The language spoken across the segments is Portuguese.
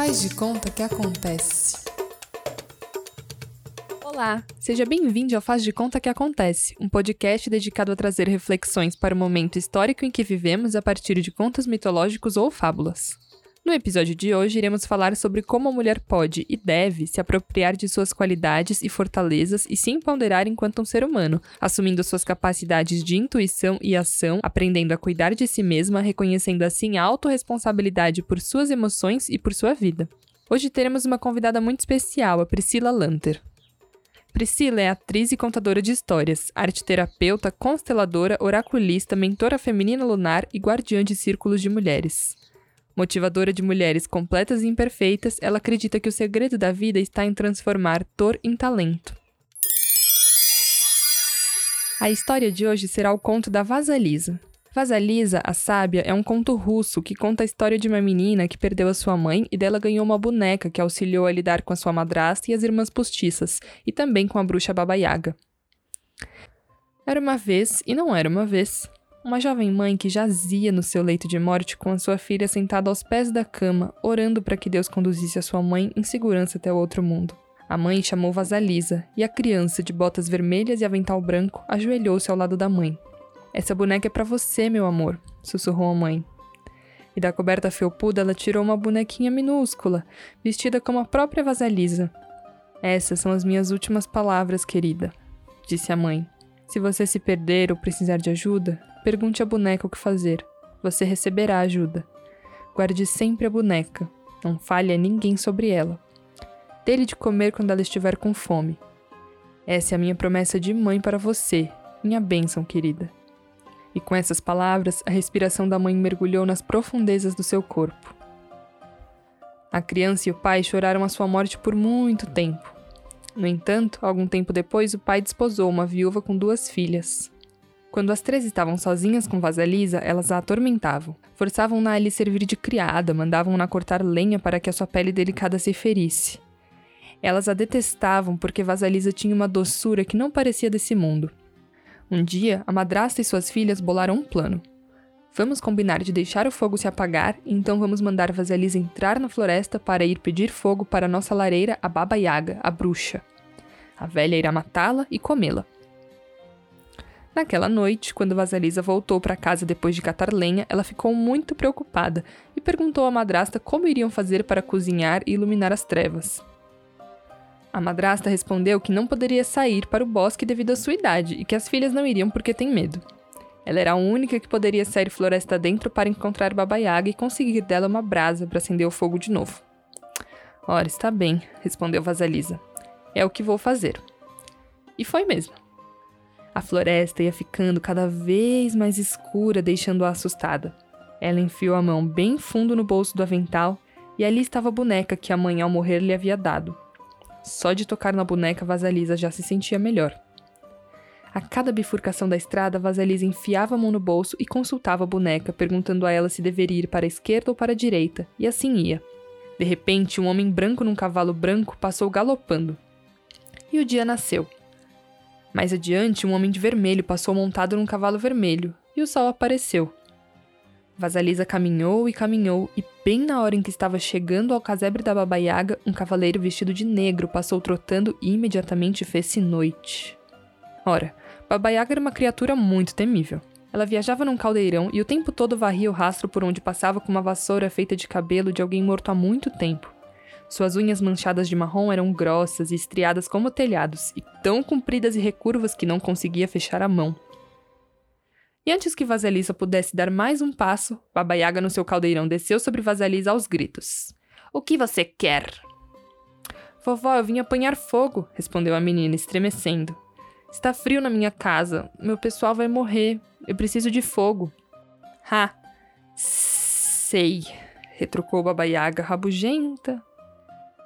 Faz de conta que acontece. Olá, seja bem-vindo ao Faz de Conta que Acontece, um podcast dedicado a trazer reflexões para o momento histórico em que vivemos a partir de contos mitológicos ou fábulas. No episódio de hoje, iremos falar sobre como a mulher pode e deve se apropriar de suas qualidades e fortalezas e se empoderar enquanto um ser humano, assumindo suas capacidades de intuição e ação, aprendendo a cuidar de si mesma, reconhecendo assim a autorresponsabilidade por suas emoções e por sua vida. Hoje teremos uma convidada muito especial, a Priscila Lanter. Priscila é atriz e contadora de histórias, arte-terapeuta, consteladora, oraculista, mentora feminina lunar e guardiã de círculos de mulheres. Motivadora de mulheres completas e imperfeitas, ela acredita que o segredo da vida está em transformar dor em talento. A história de hoje será o conto da Vasalisa. Vasalisa, a sábia, é um conto russo que conta a história de uma menina que perdeu a sua mãe e dela ganhou uma boneca que auxiliou a lidar com a sua madrasta e as irmãs postiças, e também com a bruxa Baba Yaga. Era uma vez, e não era uma vez, uma jovem mãe que jazia no seu leito de morte com a sua filha sentada aos pés da cama, orando para que Deus conduzisse a sua mãe em segurança até o outro mundo. A mãe chamou Vasalisa e a criança, de botas vermelhas e avental branco, ajoelhou-se ao lado da mãe. Essa boneca é para você, meu amor, sussurrou a mãe. E da coberta felpuda ela tirou uma bonequinha minúscula, vestida como a própria Vasalisa. Essas são as minhas últimas palavras, querida, disse a mãe. Se você se perder ou precisar de ajuda, pergunte à boneca o que fazer. Você receberá ajuda. Guarde sempre a boneca. Não fale a ninguém sobre ela. Dê-lhe de comer quando ela estiver com fome. Essa é a minha promessa de mãe para você, minha bênção, querida. E com essas palavras, a respiração da mãe mergulhou nas profundezas do seu corpo. A criança e o pai choraram a sua morte por muito tempo. No entanto, algum tempo depois, o pai desposou uma viúva com duas filhas. Quando as três estavam sozinhas com Vasalisa, elas a atormentavam. Forçavam-na a lhe servir de criada, mandavam-na cortar lenha para que a sua pele delicada se ferisse. Elas a detestavam porque Vasalisa tinha uma doçura que não parecia desse mundo. Um dia, a madrasta e suas filhas bolaram um plano. Vamos combinar de deixar o fogo se apagar, então vamos mandar Vasalisa entrar na floresta para ir pedir fogo para nossa lareira, a Baba Yaga, a bruxa. A velha irá matá-la e comê-la. Naquela noite, quando Vasalisa voltou para casa depois de catar lenha, ela ficou muito preocupada e perguntou à madrasta como iriam fazer para cozinhar e iluminar as trevas. A madrasta respondeu que não poderia sair para o bosque devido à sua idade e que as filhas não iriam porque têm medo. Ela era a única que poderia sair floresta dentro para encontrar Baba Yaga e conseguir dela uma brasa para acender o fogo de novo. Ora, está bem, respondeu Vasalisa. É o que vou fazer. E foi mesmo. A floresta ia ficando cada vez mais escura, deixando-a assustada. Ela enfiou a mão bem fundo no bolso do avental e ali estava a boneca que a mãe, ao morrer, lhe havia dado. Só de tocar na boneca, Vasalisa já se sentia melhor. A cada bifurcação da estrada, Vasalisa enfiava a mão no bolso e consultava a boneca, perguntando a ela se deveria ir para a esquerda ou para a direita, e assim ia. De repente, um homem branco num cavalo branco passou galopando. E o dia nasceu. Mais adiante, um homem de vermelho passou montado num cavalo vermelho, e o sol apareceu. Vasalisa caminhou e caminhou, e bem na hora em que estava chegando ao casebre da Baba Yaga, um cavaleiro vestido de negro passou trotando e imediatamente fez-se noite. Ora, Baba Yaga era uma criatura muito temível. Ela viajava num caldeirão e o tempo todo varria o rastro por onde passava com uma vassoura feita de cabelo de alguém morto há muito tempo. Suas unhas manchadas de marrom eram grossas e estriadas como telhados, e tão compridas e recurvas que não conseguia fechar a mão. E antes que Vasalisa pudesse dar mais um passo, Baba Yaga no seu caldeirão desceu sobre Vasalisa aos gritos. O que você quer? Vovó, eu vim apanhar fogo, respondeu a menina, estremecendo. Está frio na minha casa. Meu pessoal vai morrer. Eu preciso de fogo. Ha! Sei, retrucou Baba Yaga, rabugenta.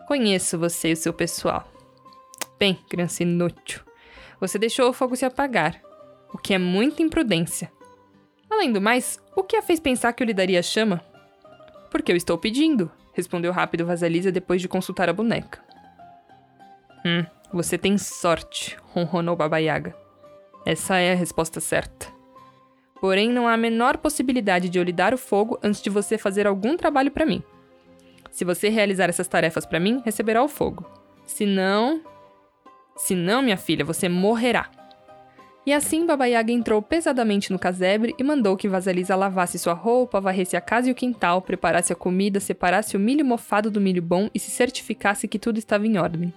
Conheço você e o seu pessoal. Bem, criança inútil, você deixou o fogo se apagar o que é muita imprudência. Além do mais, o que a fez pensar que eu lhe daria chama? Porque eu estou pedindo, respondeu rápido Vasalisa depois de consultar a boneca. Hum, você tem sorte, ronronou Baba Yaga. Essa é a resposta certa. Porém, não há a menor possibilidade de eu lhe dar o fogo antes de você fazer algum trabalho para mim. Se você realizar essas tarefas para mim, receberá o fogo. Se não. Se não, minha filha, você morrerá. E assim Baba Yaga entrou pesadamente no casebre e mandou que Vasalisa lavasse sua roupa, varresse a casa e o quintal, preparasse a comida, separasse o milho mofado do milho bom e se certificasse que tudo estava em ordem.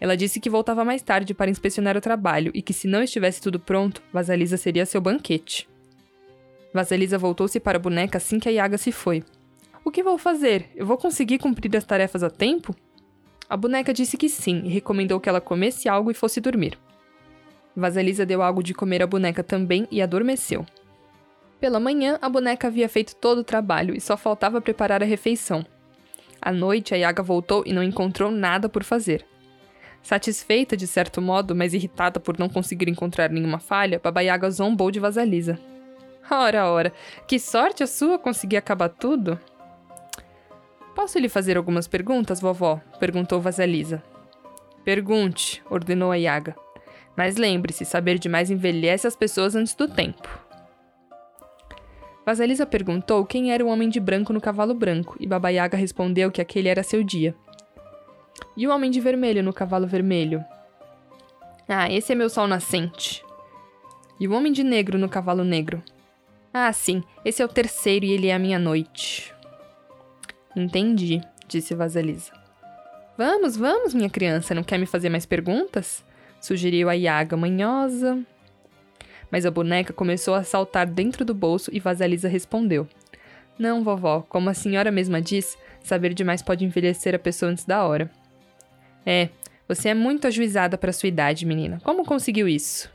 Ela disse que voltava mais tarde para inspecionar o trabalho e que se não estivesse tudo pronto, Vasalisa seria seu banquete. Vasalisa voltou-se para a boneca assim que a Yaga se foi. O que vou fazer? Eu vou conseguir cumprir as tarefas a tempo? A boneca disse que sim e recomendou que ela comesse algo e fosse dormir. Vasalisa deu algo de comer à boneca também e adormeceu. Pela manhã, a boneca havia feito todo o trabalho e só faltava preparar a refeição. À noite, a Yaga voltou e não encontrou nada por fazer. Satisfeita de certo modo, mas irritada por não conseguir encontrar nenhuma falha, Baba Yaga zombou de Vasalisa. Ora, ora, que sorte a sua conseguir acabar tudo! Posso lhe fazer algumas perguntas, vovó? perguntou Vasalisa. Pergunte, ordenou a Yaga. Mas lembre-se, saber demais envelhece as pessoas antes do tempo. Vasalisa perguntou quem era o homem de branco no cavalo branco, e Baba Yaga respondeu que aquele era seu dia. E o homem de vermelho no cavalo vermelho? Ah, esse é meu sol nascente. E o homem de negro no cavalo negro? Ah, sim, esse é o terceiro e ele é a minha noite. Entendi, disse Vasalisa. Vamos, vamos, minha criança, não quer me fazer mais perguntas? sugeriu a Yaga manhosa. Mas a boneca começou a saltar dentro do bolso e Vasalisa respondeu: Não, vovó, como a senhora mesma diz, saber demais pode envelhecer a pessoa antes da hora. É, você é muito ajuizada para sua idade, menina. Como conseguiu isso?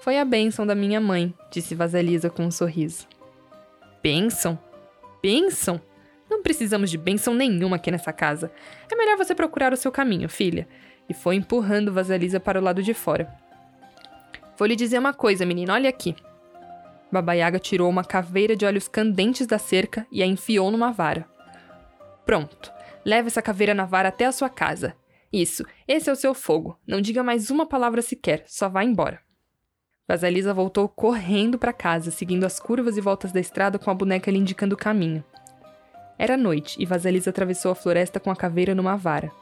Foi a bênção da minha mãe, disse Vasalisa com um sorriso. Bênção? Bênção? Não precisamos de bênção nenhuma aqui nessa casa. É melhor você procurar o seu caminho, filha e foi empurrando Vasalisa para o lado de fora. Vou lhe dizer uma coisa, menina, olha aqui. Baba Yaga tirou uma caveira de olhos candentes da cerca e a enfiou numa vara. Pronto, leve essa caveira na vara até a sua casa. Isso, esse é o seu fogo. Não diga mais uma palavra sequer, só vá embora. Vasalisa voltou correndo para casa, seguindo as curvas e voltas da estrada com a boneca lhe indicando o caminho. Era noite e Vasalisa atravessou a floresta com a caveira numa vara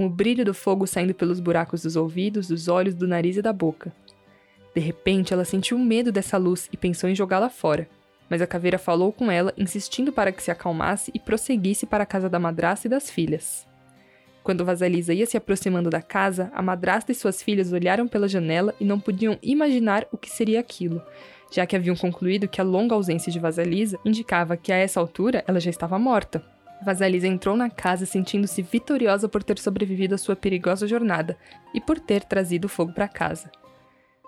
com o brilho do fogo saindo pelos buracos dos ouvidos, dos olhos, do nariz e da boca. De repente, ela sentiu medo dessa luz e pensou em jogá-la fora. Mas a caveira falou com ela, insistindo para que se acalmasse e prosseguisse para a casa da madrasta e das filhas. Quando Vasalisa ia se aproximando da casa, a madrasta e suas filhas olharam pela janela e não podiam imaginar o que seria aquilo, já que haviam concluído que a longa ausência de Vasalisa indicava que a essa altura ela já estava morta. Vasalisa entrou na casa sentindo-se vitoriosa por ter sobrevivido à sua perigosa jornada e por ter trazido fogo para casa.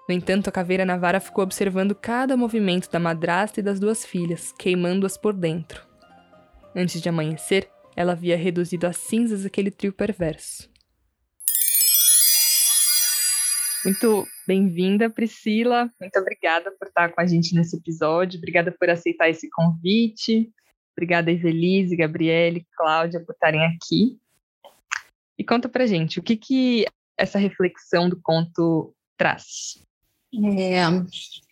No entanto, a caveira Navara ficou observando cada movimento da madrasta e das duas filhas, queimando-as por dentro. Antes de amanhecer, ela havia reduzido a cinzas aquele trio perverso. Muito bem-vinda, Priscila. Muito obrigada por estar com a gente nesse episódio. Obrigada por aceitar esse convite. Obrigada, Ivelise, Gabriele, Cláudia, por estarem aqui. E conta pra gente, o que, que essa reflexão do conto traz? É,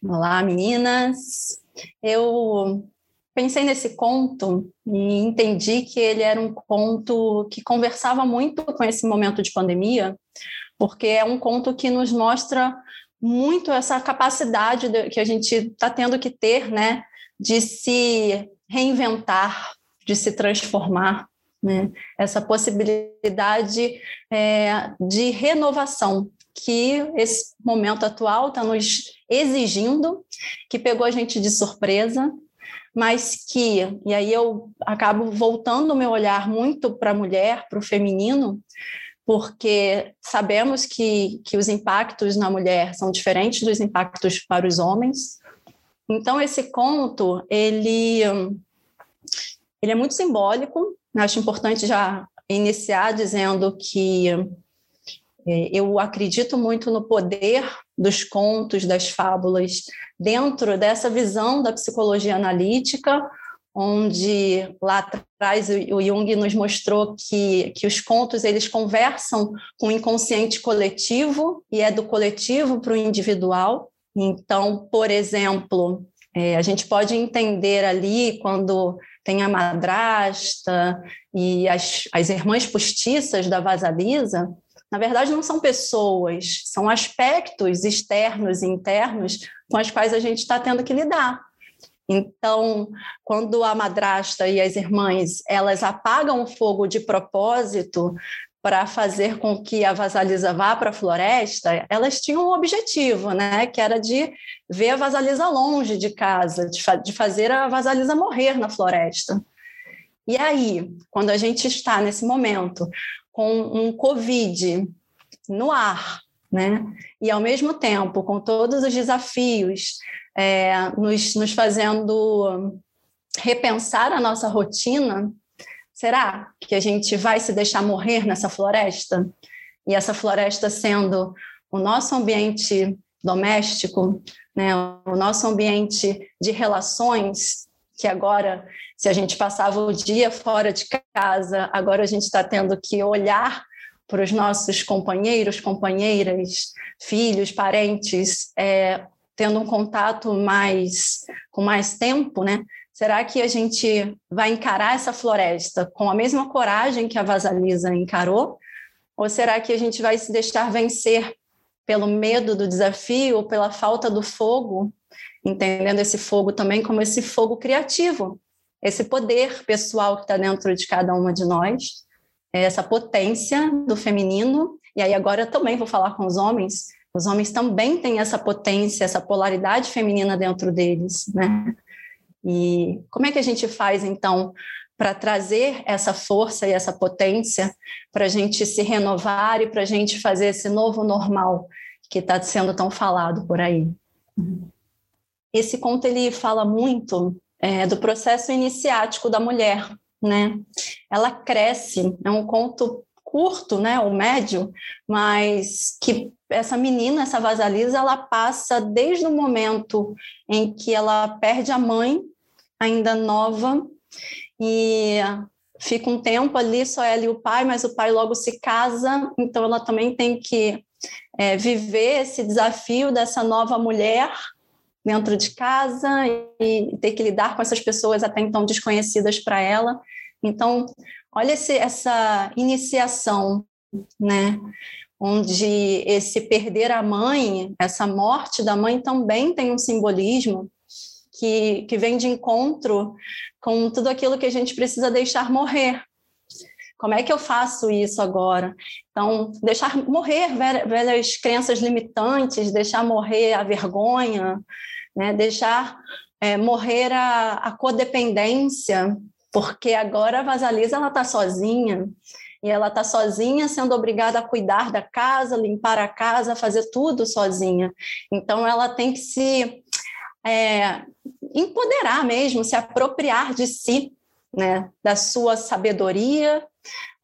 olá, meninas. Eu pensei nesse conto e entendi que ele era um conto que conversava muito com esse momento de pandemia, porque é um conto que nos mostra muito essa capacidade que a gente está tendo que ter, né, de se reinventar, de se transformar, né? essa possibilidade é, de renovação que esse momento atual está nos exigindo, que pegou a gente de surpresa, mas que, e aí eu acabo voltando o meu olhar muito para a mulher, para o feminino, porque sabemos que, que os impactos na mulher são diferentes dos impactos para os homens, então, esse conto, ele, ele é muito simbólico. Acho importante já iniciar dizendo que eu acredito muito no poder dos contos, das fábulas, dentro dessa visão da psicologia analítica, onde lá atrás o Jung nos mostrou que, que os contos eles conversam com o inconsciente coletivo e é do coletivo para o individual. Então, por exemplo, é, a gente pode entender ali, quando tem a madrasta e as, as irmãs postiças da Vasalisa, na verdade não são pessoas, são aspectos externos e internos com os quais a gente está tendo que lidar. Então, quando a madrasta e as irmãs elas apagam o fogo de propósito para fazer com que a Vasalisa vá para a floresta, elas tinham um objetivo, né, que era de ver a Vasalisa longe de casa, de, fa de fazer a Vasalisa morrer na floresta. E aí, quando a gente está nesse momento com um Covid no ar, né, e ao mesmo tempo com todos os desafios é, nos, nos fazendo repensar a nossa rotina, será que a gente vai se deixar morrer nessa floresta? E essa floresta sendo o nosso ambiente doméstico, né, o nosso ambiente de relações, que agora, se a gente passava o dia fora de casa, agora a gente está tendo que olhar para os nossos companheiros, companheiras, filhos, parentes, é, tendo um contato mais com mais tempo, né? Será que a gente vai encarar essa floresta com a mesma coragem que a Vasalisa encarou? Ou será que a gente vai se deixar vencer pelo medo do desafio ou pela falta do fogo, entendendo esse fogo também como esse fogo criativo, esse poder pessoal que está dentro de cada uma de nós, essa potência do feminino. E aí agora eu também vou falar com os homens. Os homens também têm essa potência, essa polaridade feminina dentro deles, né? E como é que a gente faz, então, para trazer essa força e essa potência para a gente se renovar e para a gente fazer esse novo normal que está sendo tão falado por aí? Esse conto ele fala muito é, do processo iniciático da mulher, né? Ela cresce, é um conto curto, né, ou médio, mas que essa menina, essa Vasalisa, ela passa desde o momento em que ela perde a mãe, ainda nova, e fica um tempo ali só ela e o pai, mas o pai logo se casa, então ela também tem que é, viver esse desafio dessa nova mulher dentro de casa e ter que lidar com essas pessoas até então desconhecidas para ela. Então, olha esse, essa iniciação, né? Onde esse perder a mãe, essa morte da mãe também tem um simbolismo que, que vem de encontro com tudo aquilo que a gente precisa deixar morrer. Como é que eu faço isso agora? Então, deixar morrer velhas crenças limitantes, deixar morrer a vergonha, né? deixar é, morrer a, a codependência, porque agora a Vasalisa está sozinha e ela está sozinha sendo obrigada a cuidar da casa, limpar a casa, fazer tudo sozinha. Então ela tem que se é, empoderar mesmo, se apropriar de si, né, da sua sabedoria,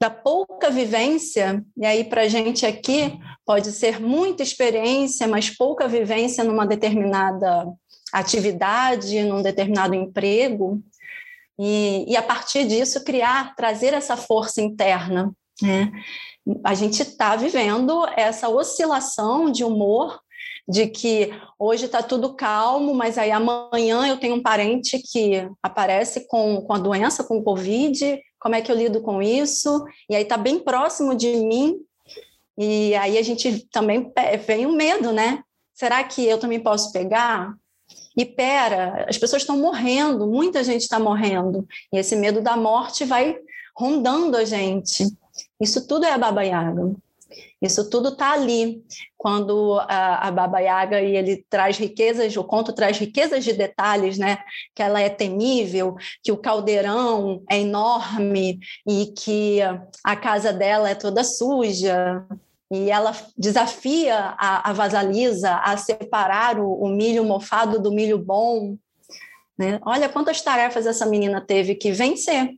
da pouca vivência. E aí para a gente aqui pode ser muita experiência, mas pouca vivência numa determinada atividade, num determinado emprego e, e a partir disso criar, trazer essa força interna. Né? A gente está vivendo essa oscilação de humor de que hoje está tudo calmo, mas aí amanhã eu tenho um parente que aparece com, com a doença, com o Covid, como é que eu lido com isso? E aí está bem próximo de mim, e aí a gente também vem o medo, né? Será que eu também posso pegar? E pera, as pessoas estão morrendo, muita gente está morrendo. E esse medo da morte vai rondando a gente. Isso tudo é a Baba Yaga. Isso tudo está ali. Quando a, a Baba Yaga e ele traz riquezas, o conto traz riquezas de detalhes, né? Que ela é temível, que o caldeirão é enorme e que a casa dela é toda suja, e ela desafia a, a Vasalisa a separar o, o, milho mofado do milho bom. Né? Olha quantas tarefas essa menina teve que vencer.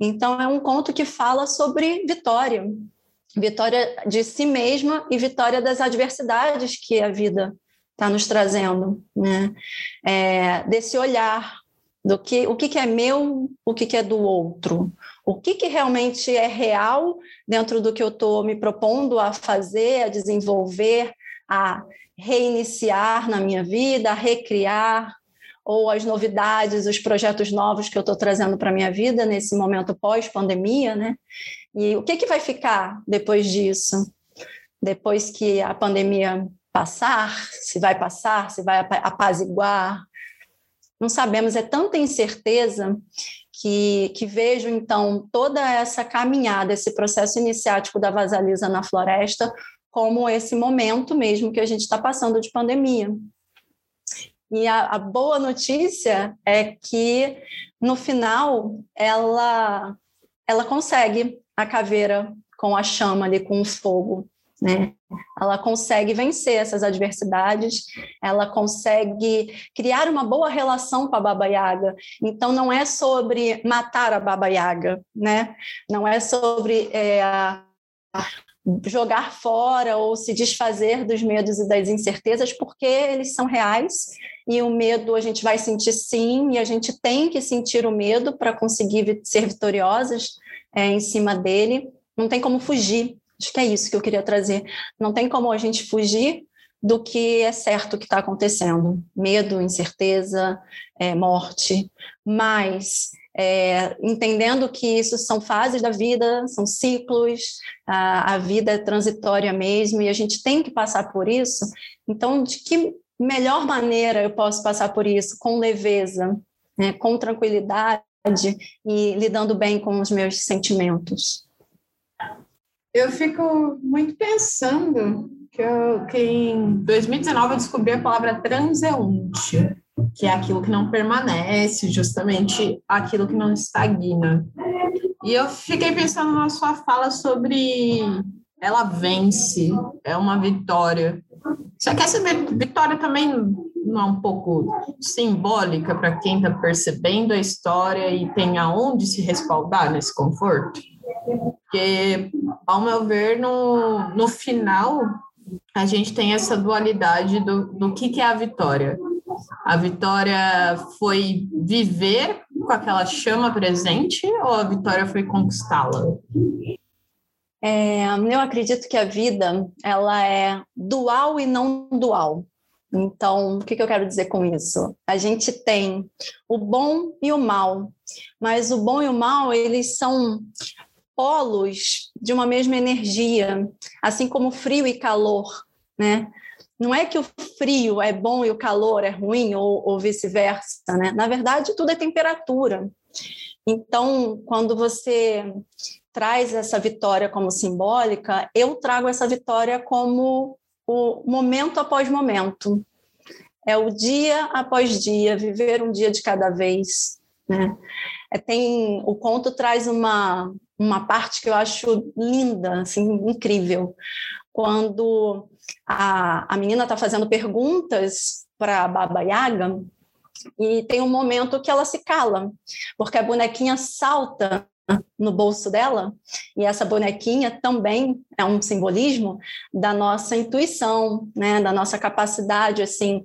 Então, é um conto que fala sobre vitória vitória de si mesma e vitória das adversidades que a vida está nos trazendo. Né? É, desse olhar do que o que, que é meu, o que, que é do outro, o que, que realmente é real dentro do que eu estou me propondo a fazer, a desenvolver, a reiniciar na minha vida, a recriar, ou as novidades, os projetos novos que eu estou trazendo para a minha vida nesse momento pós-pandemia, né? E o que, que vai ficar depois disso? Depois que a pandemia passar, se vai passar, se vai apaziguar, não sabemos, é tanta incerteza que, que vejo, então, toda essa caminhada, esse processo iniciático da vasalisa na floresta, como esse momento mesmo que a gente está passando de pandemia. E a, a, boa notícia é que, no final, ela, ela consegue a caveira com a chama ali, com o fogo né? Ela consegue vencer essas adversidades, ela consegue criar uma boa relação com a Baba Yaga. Então, não é sobre matar a Baba Yaga, né? Não é sobre é, jogar fora ou se desfazer dos medos e das incertezas, porque eles são reais e o medo a gente vai sentir sim, e a gente tem que sentir o medo para conseguir ser vitoriosas é, em cima dele. Não tem como fugir, Acho que é isso que eu queria trazer. Não tem como a gente fugir do que é certo que está acontecendo. Medo, incerteza, é, morte. Mas é, entendendo que isso são fases da vida, são ciclos, a, a vida é transitória mesmo e a gente tem que passar por isso. Então, de que melhor maneira eu posso passar por isso? Com leveza, né, com tranquilidade e lidando bem com os meus sentimentos. Eu fico muito pensando que, eu, que em 2019 eu descobri a palavra transeunte, que é aquilo que não permanece, justamente aquilo que não estagna. E eu fiquei pensando na sua fala sobre ela vence, é uma vitória. Só que essa vitória também não é um pouco simbólica para quem está percebendo a história e tem aonde se respaldar nesse conforto? Porque, ao meu ver, no, no final, a gente tem essa dualidade do, do que, que é a vitória. A vitória foi viver com aquela chama presente ou a vitória foi conquistá-la? É, eu acredito que a vida ela é dual e não dual. Então, o que, que eu quero dizer com isso? A gente tem o bom e o mal, mas o bom e o mal eles são polos de uma mesma energia, assim como frio e calor, né? Não é que o frio é bom e o calor é ruim ou, ou vice-versa, né? Na verdade, tudo é temperatura. Então, quando você traz essa vitória como simbólica, eu trago essa vitória como o momento após momento. É o dia após dia, viver um dia de cada vez. Né? É, tem o conto traz uma uma parte que eu acho linda, assim, incrível, quando a, a menina está fazendo perguntas para a Baba Yaga e tem um momento que ela se cala, porque a bonequinha salta no bolso dela, e essa bonequinha também é um simbolismo da nossa intuição, né, da nossa capacidade assim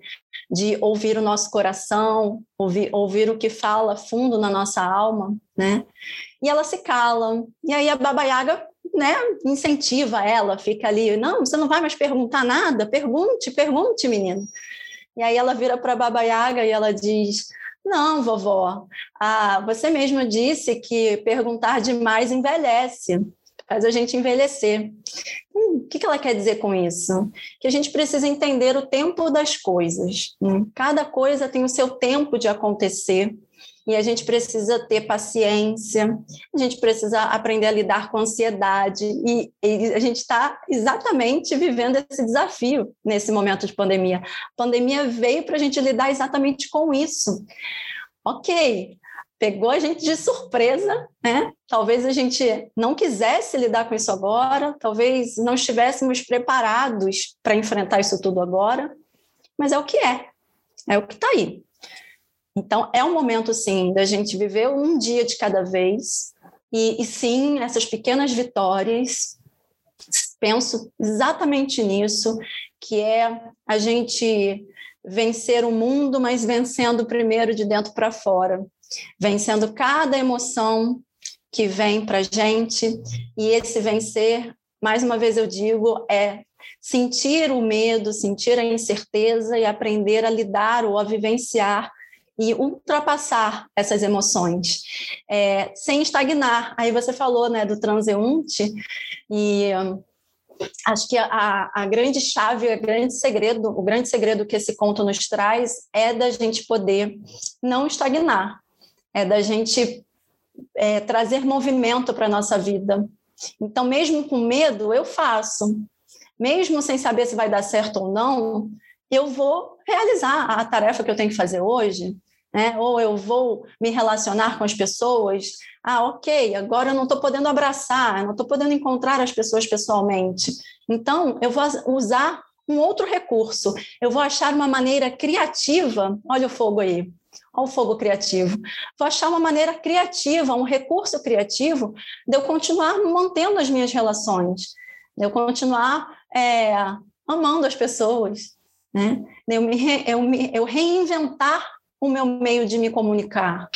de ouvir o nosso coração, ouvir, ouvir o que fala fundo na nossa alma, né? E ela se cala. E aí a Baba Yaga, né, incentiva ela, fica ali, não, você não vai mais perguntar nada, pergunte, pergunte, menina. E aí ela vira para a Baba Yaga e ela diz: Não, vovó, ah, você mesma disse que perguntar demais envelhece faz a gente envelhecer. Hum, o que ela quer dizer com isso? Que a gente precisa entender o tempo das coisas. Né? Cada coisa tem o seu tempo de acontecer e a gente precisa ter paciência, a gente precisa aprender a lidar com ansiedade, e, e a gente está exatamente vivendo esse desafio nesse momento de pandemia. A pandemia veio para a gente lidar exatamente com isso. Ok, pegou a gente de surpresa, né? Talvez a gente não quisesse lidar com isso agora, talvez não estivéssemos preparados para enfrentar isso tudo agora, mas é o que é, é o que está aí. Então, é um momento, sim, da gente viver um dia de cada vez, e, e sim, essas pequenas vitórias, penso exatamente nisso, que é a gente vencer o mundo, mas vencendo primeiro de dentro para fora. Vencendo cada emoção que vem para a gente, e esse vencer, mais uma vez eu digo, é sentir o medo, sentir a incerteza e aprender a lidar ou a vivenciar e ultrapassar essas emoções, é, sem estagnar. Aí você falou né, do transeunte, e acho que a, a grande chave, o grande segredo, o grande segredo que esse conto nos traz é da gente poder não estagnar, é da gente é, trazer movimento para a nossa vida. Então, mesmo com medo, eu faço. Mesmo sem saber se vai dar certo ou não, eu vou realizar a tarefa que eu tenho que fazer hoje, né? ou eu vou me relacionar com as pessoas. Ah, ok, agora eu não estou podendo abraçar, não estou podendo encontrar as pessoas pessoalmente. Então, eu vou usar um outro recurso, eu vou achar uma maneira criativa. Olha o fogo aí, olha o fogo criativo. Vou achar uma maneira criativa, um recurso criativo de eu continuar mantendo as minhas relações, de eu continuar é, amando as pessoas, né? Eu, me, eu, me, eu reinventar o meu meio de me comunicar.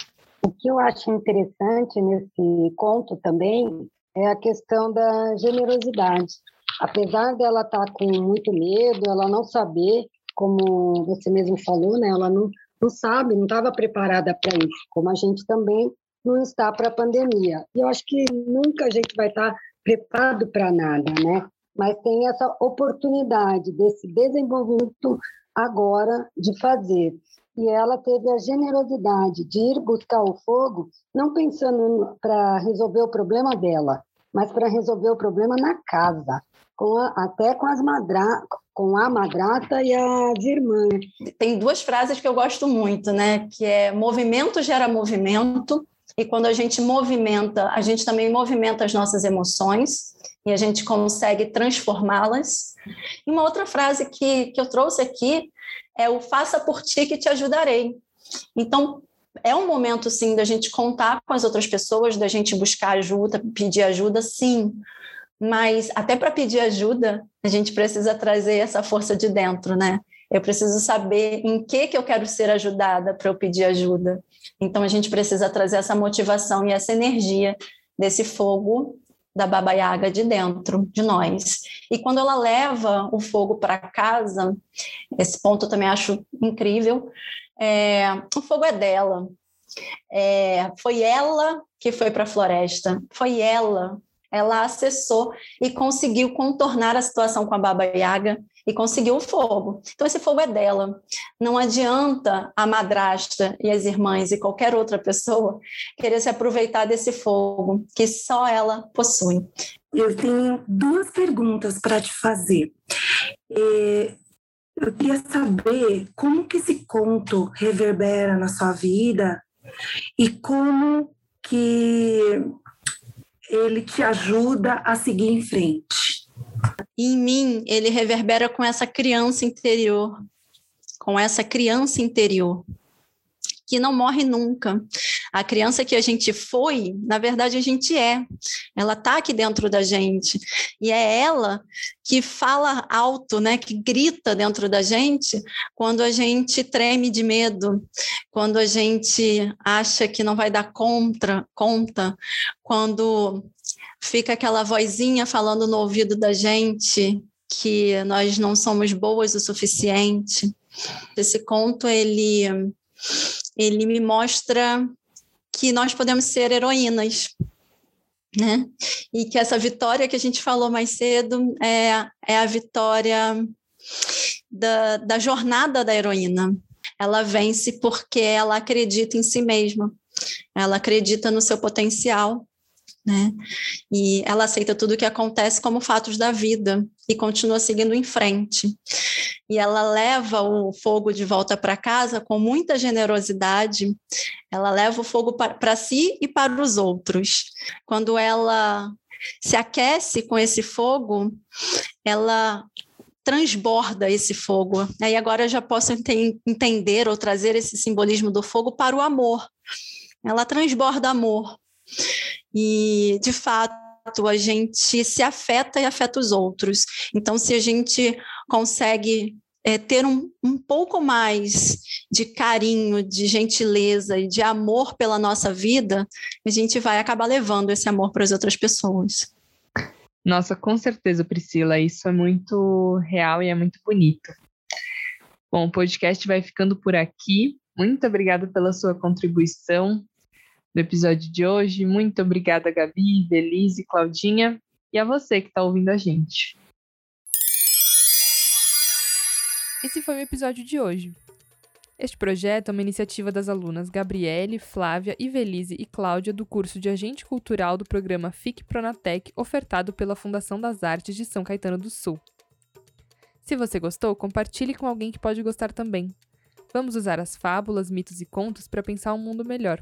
O que eu acho interessante nesse conto também é a questão da generosidade. Apesar dela estar tá com muito medo, ela não saber, como você mesmo falou, né? Ela não, não sabe, não estava preparada para isso, como a gente também não está para a pandemia. E eu acho que nunca a gente vai estar tá preparado para nada, né? mas tem essa oportunidade desse desenvolvimento agora de fazer. E ela teve a generosidade de ir buscar o fogo, não pensando para resolver o problema dela, mas para resolver o problema na casa, com a, até com as madra, com a madrata e as irmãs. Tem duas frases que eu gosto muito, né? Que é movimento gera movimento, e quando a gente movimenta, a gente também movimenta as nossas emoções e a gente consegue transformá-las. E uma outra frase que, que eu trouxe aqui é o faça por ti que te ajudarei. Então, é um momento, sim, da gente contar com as outras pessoas, da gente buscar ajuda, pedir ajuda, sim. Mas até para pedir ajuda, a gente precisa trazer essa força de dentro, né? Eu preciso saber em que, que eu quero ser ajudada para eu pedir ajuda. Então, a gente precisa trazer essa motivação e essa energia desse fogo da Baba Yaga de dentro de nós. E quando ela leva o fogo para casa, esse ponto eu também acho incrível, é, o fogo é dela. É, foi ela que foi para a floresta, foi ela. Ela acessou e conseguiu contornar a situação com a Baba Yaga e conseguiu o fogo. Então, esse fogo é dela. Não adianta a madrasta e as irmãs e qualquer outra pessoa querer se aproveitar desse fogo que só ela possui. Eu tenho duas perguntas para te fazer. É, eu queria saber como que esse conto reverbera na sua vida e como que ele te ajuda a seguir em frente. Em mim, ele reverbera com essa criança interior, com essa criança interior que não morre nunca. A criança que a gente foi, na verdade, a gente é. Ela está aqui dentro da gente. E é ela que fala alto, né? que grita dentro da gente quando a gente treme de medo, quando a gente acha que não vai dar contra, conta, quando fica aquela vozinha falando no ouvido da gente que nós não somos boas o suficiente. Esse conto ele ele me mostra que nós podemos ser heroínas, né? E que essa vitória que a gente falou mais cedo é, é a vitória da, da jornada da heroína. Ela vence porque ela acredita em si mesma, ela acredita no seu potencial né? E ela aceita tudo o que acontece como fatos da vida e continua seguindo em frente. E ela leva o fogo de volta para casa com muita generosidade. Ela leva o fogo para si e para os outros. Quando ela se aquece com esse fogo, ela transborda esse fogo. Aí agora eu já posso ente entender ou trazer esse simbolismo do fogo para o amor. Ela transborda amor. E, de fato, a gente se afeta e afeta os outros. Então, se a gente consegue é, ter um, um pouco mais de carinho, de gentileza e de amor pela nossa vida, a gente vai acabar levando esse amor para as outras pessoas. Nossa, com certeza, Priscila, isso é muito real e é muito bonito. Bom, o podcast vai ficando por aqui Muito obrigada pela sua contribuição no episódio de hoje. Muito obrigada, Gabi, Belize, Claudinha e a você que está ouvindo a gente. Esse foi o episódio de hoje. Este projeto é uma iniciativa das alunas Gabriele, Flávia, Ivelise e Cláudia do curso de Agente Cultural do programa FIC Pronatec, ofertado pela Fundação das Artes de São Caetano do Sul. Se você gostou, compartilhe com alguém que pode gostar também. Vamos usar as fábulas, mitos e contos para pensar um mundo melhor.